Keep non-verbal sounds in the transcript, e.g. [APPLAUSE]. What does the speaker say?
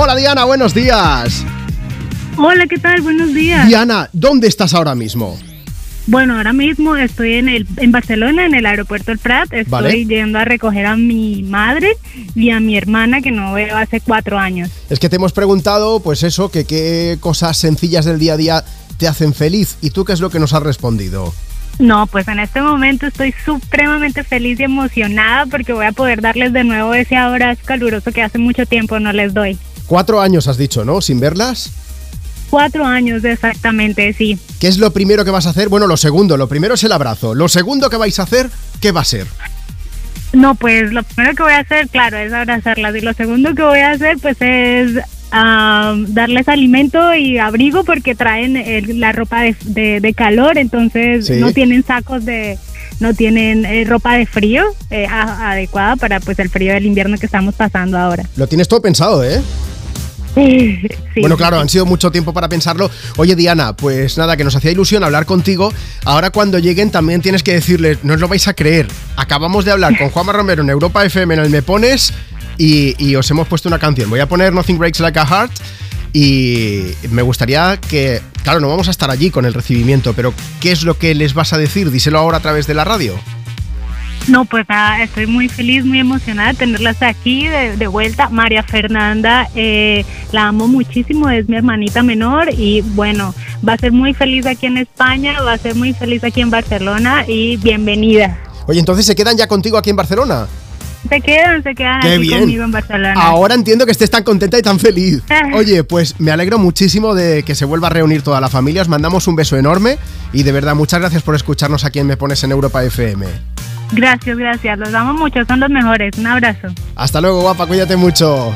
Hola Diana, buenos días. Hola, ¿qué tal? Buenos días. Diana, ¿dónde estás ahora mismo? Bueno, ahora mismo estoy en el en Barcelona, en el aeropuerto El Prat. Estoy Vale. yendo a recoger a mi madre y a mi hermana que no veo hace cuatro años. Es que te hemos preguntado, pues eso, que qué cosas sencillas del día a día te hacen feliz. ¿Y tú qué es lo que nos has respondido? No, pues en este momento estoy supremamente feliz y emocionada porque voy a poder darles de nuevo ese abrazo caluroso que hace mucho tiempo no les doy. Cuatro años has dicho, ¿no? Sin verlas. Cuatro años exactamente, sí. ¿Qué es lo primero que vas a hacer? Bueno, lo segundo, lo primero es el abrazo. Lo segundo que vais a hacer, ¿qué va a ser? No, pues lo primero que voy a hacer, claro, es abrazarlas. Y lo segundo que voy a hacer, pues es darles alimento y abrigo porque traen el- la ropa de, de- de calor, entonces Sí. no tienen sacos de no tienen eh, ropa de frío eh, a- adecuada para pues el frío del invierno que estamos pasando ahora. Lo tienes todo pensado, ¿eh? [LAUGHS] Bueno, claro, han sido mucho tiempo para pensarlo. Oye, Diana, pues nada, que nos hacía ilusión hablar contigo. Ahora cuando lleguen también tienes que decirles, no os lo vais a creer. Acabamos de hablar con Juanma Romero en Europa FM en el Me Pones y, y os hemos puesto una canción. Voy a poner Nothing Breaks Like a Heart y me gustaría que, claro, no vamos a estar allí con el recibimiento, pero ¿qué es lo que les vas a decir? Díselo ahora a través de la radio. No, pues nada, estoy muy feliz, muy emocionada de tenerlas aquí de, de vuelta. María Fernanda, eh, la amo muchísimo, es mi hermanita menor y bueno, va a ser muy feliz aquí en España, va a ser muy feliz aquí en Barcelona y bienvenida. Oye, entonces se quedan ya contigo aquí en Barcelona. Se quedan, se quedan Qué aquí bien. conmigo en Barcelona. Ahora entiendo que estés tan contenta y tan feliz. [LAUGHS] Oye, pues me alegro muchísimo de que se vuelva a reunir toda la familia. Os mandamos un beso enorme y de verdad muchas gracias por escucharnos aquí en Me Pones en Europa FM. Gracias, gracias, los amo mucho, son los mejores. Un abrazo. Hasta luego, guapa, cuídate mucho.